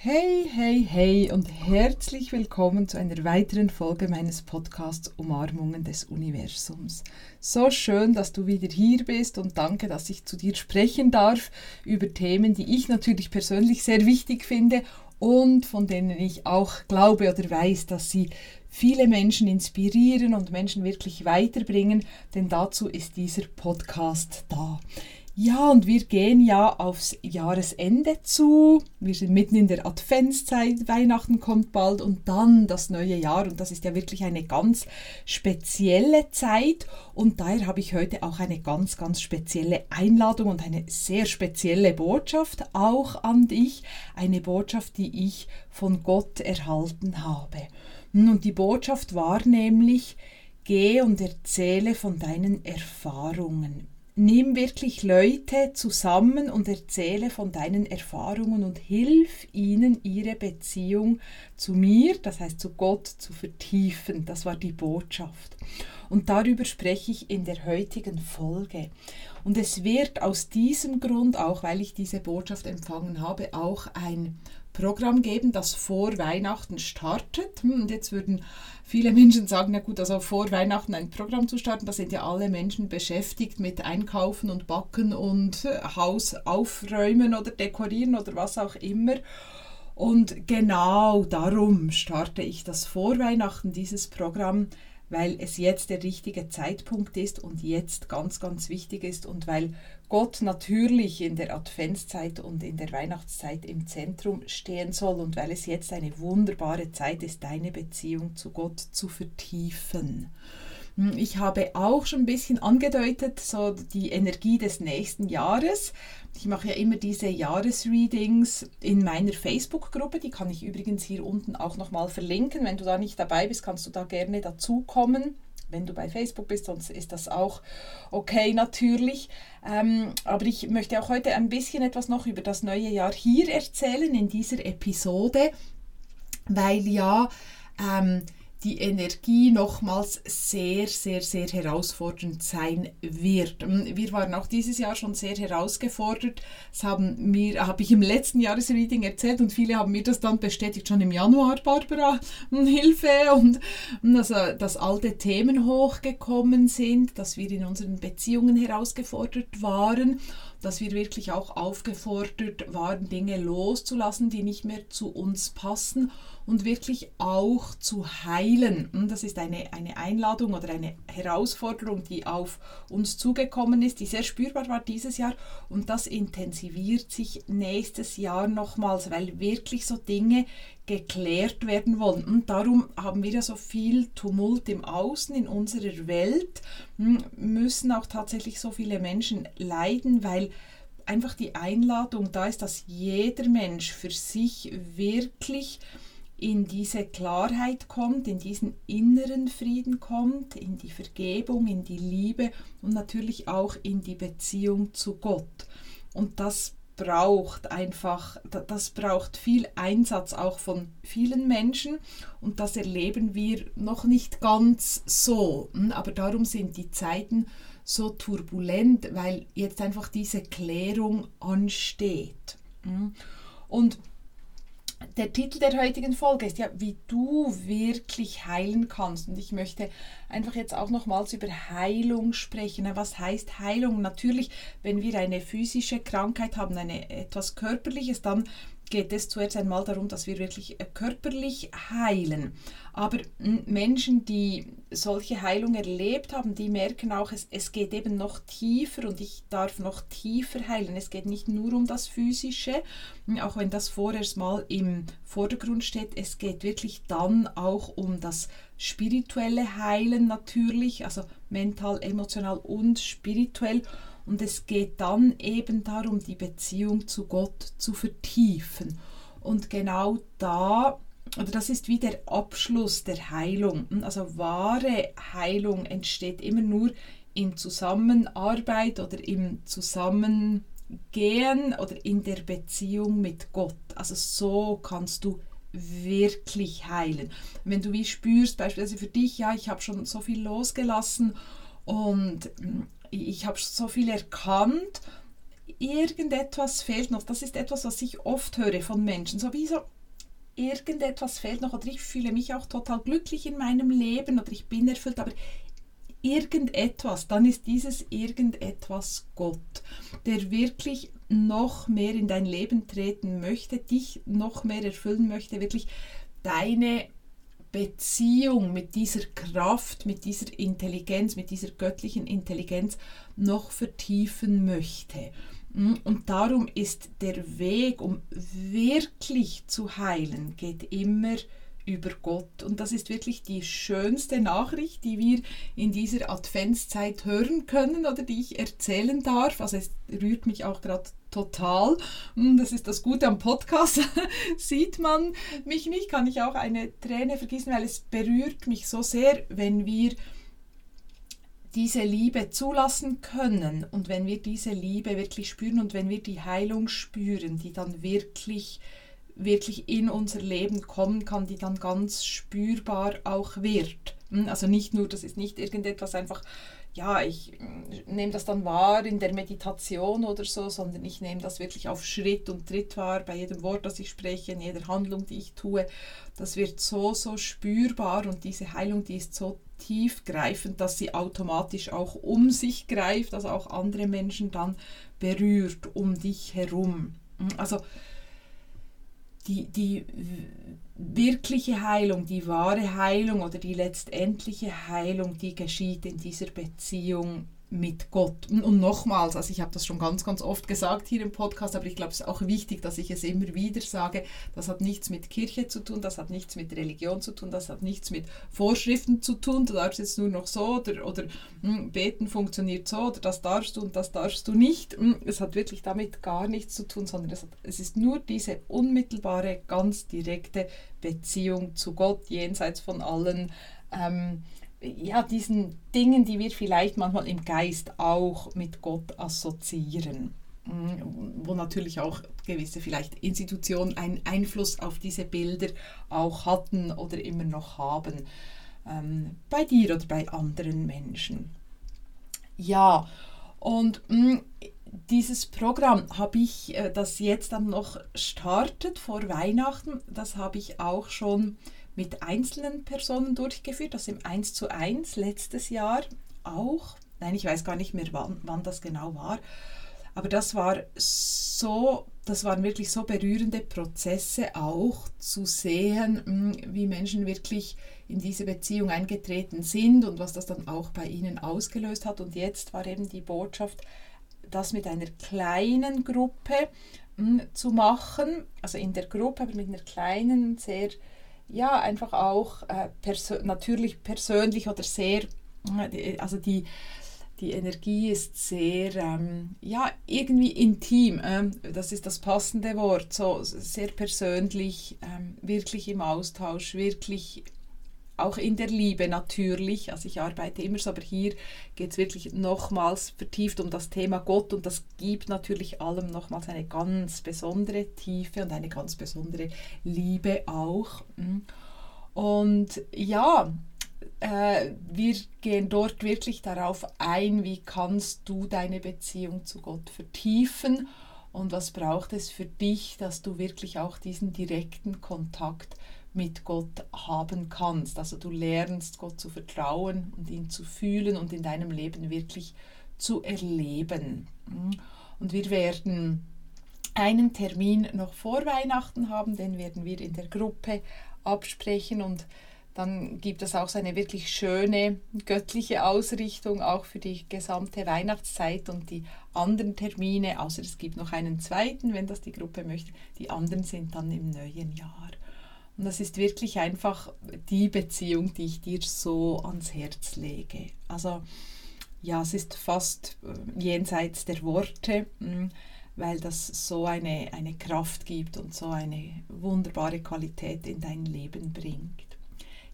Hey, hey, hey und herzlich willkommen zu einer weiteren Folge meines Podcasts Umarmungen des Universums. So schön, dass du wieder hier bist und danke, dass ich zu dir sprechen darf über Themen, die ich natürlich persönlich sehr wichtig finde und von denen ich auch glaube oder weiß, dass sie viele Menschen inspirieren und Menschen wirklich weiterbringen, denn dazu ist dieser Podcast da. Ja, und wir gehen ja aufs Jahresende zu. Wir sind mitten in der Adventszeit, Weihnachten kommt bald und dann das neue Jahr. Und das ist ja wirklich eine ganz spezielle Zeit. Und daher habe ich heute auch eine ganz, ganz spezielle Einladung und eine sehr spezielle Botschaft auch an dich. Eine Botschaft, die ich von Gott erhalten habe. Und die Botschaft war nämlich, geh und erzähle von deinen Erfahrungen nimm wirklich Leute zusammen und erzähle von deinen Erfahrungen und hilf ihnen, ihre Beziehung zu mir, das heißt zu Gott, zu vertiefen. Das war die Botschaft. Und darüber spreche ich in der heutigen Folge. Und es wird aus diesem Grund, auch weil ich diese Botschaft empfangen habe, auch ein Programm geben, das vor Weihnachten startet. Hm, und jetzt würden viele Menschen sagen, na gut, also vor Weihnachten ein Programm zu starten, da sind ja alle Menschen beschäftigt mit Einkaufen und Backen und äh, Haus aufräumen oder dekorieren oder was auch immer. Und genau darum starte ich das vor Weihnachten, dieses Programm, weil es jetzt der richtige Zeitpunkt ist und jetzt ganz, ganz wichtig ist und weil Gott natürlich in der Adventszeit und in der Weihnachtszeit im Zentrum stehen soll und weil es jetzt eine wunderbare Zeit ist, deine Beziehung zu Gott zu vertiefen. Hm, ich habe auch schon ein bisschen angedeutet, so die Energie des nächsten Jahres. Ich mache ja immer diese Jahresreadings in meiner Facebook-Gruppe. Die kann ich übrigens hier unten auch nochmal verlinken. Wenn du da nicht dabei bist, kannst du da gerne dazukommen wenn du bei Facebook bist, sonst ist das auch okay natürlich. Ähm, aber ich möchte auch heute ein bisschen etwas noch über das neue Jahr hier erzählen in dieser Episode, weil ja ähm, die Energie nochmals sehr, sehr, sehr herausfordernd sein wird. Ähm, wir waren auch dieses Jahr schon sehr herausgefordert. Das haben mir, habe ich im letzten Jahresreading erzählt und viele haben mir das dann bestätigt, schon im Januar, Barbara, hm, Hilfe und also, dass alte Themen hochgekommen sind, dass wir in unseren Beziehungen herausgefordert waren dass wir wirklich auch aufgefordert waren, Dinge loszulassen, die nicht mehr zu uns passen und wirklich auch zu heilen. Hm, das ist eine, eine Einladung oder eine Herausforderung, die auf uns zugekommen ist, die sehr spürbar war dieses Jahr und das intensiviert sich nächstes Jahr nochmals, weil wirklich so Dinge geklärt werden wollen. Und darum haben wir ja so viel Tumult im Außen, in unserer Welt, hm, müssen auch tatsächlich so viele Menschen leiden, weil einfach die Einladung da ist, dass jeder Mensch für sich wirklich in diese Klarheit kommt, in diesen inneren Frieden kommt, in die Vergebung, in die Liebe und natürlich auch in die Beziehung zu Gott. Und das braucht einfach, das braucht viel Einsatz auch von vielen Menschen und das erleben wir noch nicht ganz so. Hm, aber darum sind die Zeiten so turbulent, weil jetzt einfach diese Klärung ansteht. Hm. Und der Titel der heutigen Folge ist ja, wie du wirklich heilen kannst. Und ich möchte einfach jetzt auch nochmals über Heilung sprechen. Was heißt Heilung? Natürlich, wenn wir eine physische Krankheit haben, eine, etwas Körperliches, dann geht es zuerst einmal darum, dass wir wirklich äh, körperlich heilen. Aber Menschen, die solche Heilung erlebt haben, die merken auch, es, es geht eben noch tiefer und ich darf noch tiefer heilen. Es geht nicht nur um das Physische, auch wenn das vorerst mal im Vordergrund steht. Es geht wirklich dann auch um das spirituelle Heilen natürlich, also mental, emotional und spirituell. Und es geht dann eben darum, die Beziehung zu Gott zu vertiefen. Und genau da, oder das ist wie der Abschluss der Heilung. Also wahre Heilung entsteht immer nur in Zusammenarbeit oder im Zusammengehen oder in der Beziehung mit Gott. Also so kannst du wirklich heilen. Wenn du wie spürst, beispielsweise für dich, ja, ich habe schon so viel losgelassen und ich habe so viel erkannt. irgendetwas fehlt noch. Das ist etwas, was ich oft höre von Menschen. So wie so, irgendetwas fehlt noch oder ich fühle mich auch total glücklich in meinem Leben oder ich bin erfüllt, aber irgendetwas, dann ist dieses irgendetwas Gott, der wirklich noch mehr in dein Leben treten möchte, dich noch mehr erfüllen möchte, wirklich deine Beziehung mit dieser Kraft, mit dieser Intelligenz, mit dieser göttlichen Intelligenz noch vertiefen möchte. Mm, und darum ist der Weg, um wirklich zu heilen, geht immer über Gott. Und das ist wirklich die schönste Nachricht, die wir in dieser Adventszeit hören können oder die ich erzählen darf. Also es rührt mich auch gerade total. Mm, das ist das Gute am Podcast. Sieht man mich nicht, kann ich auch eine Träne vergießen, weil es berührt mich so sehr, wenn wir diese Liebe zulassen können und wenn wir diese Liebe wirklich spüren und wenn wir die Heilung spüren, die dann wirklich wirklich in unser Leben kommen kann, die dann ganz spürbar auch wird. Hm, also nicht nur, das ist nicht irgendetwas einfach, ja, ich hm, nehme das dann wahr in der Meditation oder so, sondern ich nehme das wirklich auf Schritt und Tritt wahr, bei jedem Wort, das ich spreche, in jeder Handlung, die ich tue. Das wird so, so spürbar und diese Heilung, die ist so tiefgreifend, dass sie automatisch auch um sich greift, also auch andere Menschen dann berührt um dich herum. Also die, die wirkliche Heilung, die wahre Heilung oder die letztendliche Heilung, die geschieht in dieser Beziehung mit Gott. Und nochmals, also ich habe das schon ganz, ganz oft gesagt hier im Podcast, aber ich glaube, es ist auch wichtig, dass ich es immer wieder sage, das hat nichts mit Kirche zu tun, das hat nichts mit Religion zu tun, das hat nichts mit Vorschriften zu tun, du darfst jetzt nur noch so oder, oder mh, hm, beten funktioniert so oder das darfst du und das darfst du nicht. Hm, es hat wirklich damit gar nichts zu tun, sondern es, hat, es ist nur diese unmittelbare, ganz direkte Beziehung zu Gott, jenseits von allen ähm, ja, diesen Dingen, die wir vielleicht manchmal im Geist auch mit Gott assoziieren, mm, wo natürlich auch gewisse vielleicht Institutionen einen Einfluss auf diese Bilder auch hatten oder immer noch haben, ähm, bei dir oder bei anderen Menschen. Ja, und mh, mm, dieses Programm habe ich, äh, das jetzt dann noch startet vor Weihnachten, das habe ich auch schon mit einzelnen Personen durchgeführt, das im 1 zu 1 letztes Jahr auch. Nein, ich weiß gar nicht mehr, wann, wann das genau war. Aber das war so, das waren wirklich so berührende Prozesse auch zu sehen, hm, wie Menschen wirklich in diese Beziehung eingetreten sind und was das dann auch bei ihnen ausgelöst hat. Und jetzt war eben die Botschaft, das mit einer kleinen Gruppe hm, zu machen, also in der Gruppe, aber mit einer kleinen, sehr ja, einfach auch äh, persö natürlich persönlich oder sehr, äh, also die, die Energie ist sehr, ähm, ja, irgendwie intim, ähm, das ist das passende Wort, so sehr persönlich, ähm, wirklich im Austausch, wirklich auch in der Liebe natürlich. Also ich arbeite immer so, aber hier geht es wirklich nochmals vertieft um das Thema Gott und das gibt natürlich allem nochmals eine ganz besondere Tiefe und eine ganz besondere Liebe auch. Mm. Und ja, äh, wir gehen dort wirklich darauf ein, wie kannst du deine Beziehung zu Gott vertiefen und was braucht es für dich, dass du wirklich auch diesen direkten Kontakt mit Gott haben kannst. Also du lernst Gott zu vertrauen und ihn zu fühlen und in deinem Leben wirklich zu erleben. Und wir werden einen Termin noch vor Weihnachten haben, den werden wir in der Gruppe absprechen und dann gibt es auch so eine wirklich schöne göttliche Ausrichtung auch für die gesamte Weihnachtszeit und die anderen Termine, außer es gibt noch einen zweiten, wenn das die Gruppe möchte, die anderen sind dann im neuen Jahr. Und das ist wirklich einfach die Beziehung, die ich dir so ans Herz lege. Also ja, es ist fast äh, jenseits der Worte, hm, weil das so eine, eine Kraft gibt und so eine wunderbare Qualität in dein Leben bringt.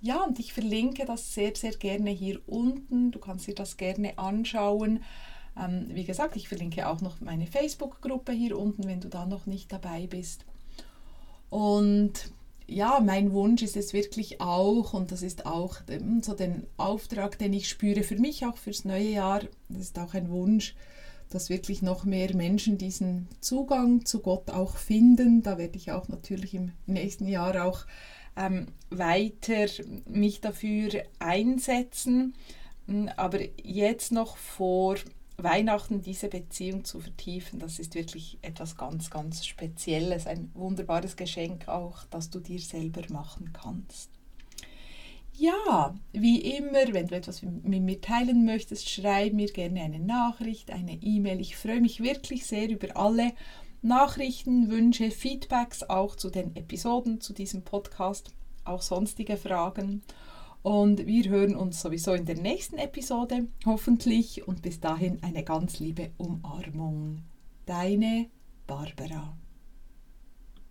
Ja, und ich verlinke das sehr, sehr gerne hier unten. Du kannst dir das gerne anschauen. Ähm, wie gesagt, ich verlinke auch noch meine Facebook-Gruppe hier unten, wenn du da noch nicht dabei bist. Und ja, mein Wunsch ist es wirklich auch, und das ist auch so den Auftrag, den ich spüre für mich, auch fürs neue Jahr, das ist auch ein Wunsch, dass wirklich noch mehr Menschen diesen Zugang zu Gott auch finden. Da werde ich auch natürlich im nächsten Jahr auch ähm, weiter mich dafür einsetzen. Hm, aber jetzt noch vor Weihnachten diese Beziehung zu vertiefen, das ist wirklich etwas ganz, ganz Spezielles, ein wunderbares Geschenk auch, das du dir selber machen kannst. Ja, wie immer, wenn du etwas mit mir teilen möchtest, schreib mir gerne eine Nachricht, eine E-Mail. Ich freue mich wirklich sehr über alle Nachrichten, Wünsche, Feedbacks auch zu den Episoden, zu diesem Podcast, auch sonstige Fragen. Und wir hören uns sowieso in der nächsten Episode, hoffentlich. Und bis dahin eine ganz liebe Umarmung. Deine Barbara.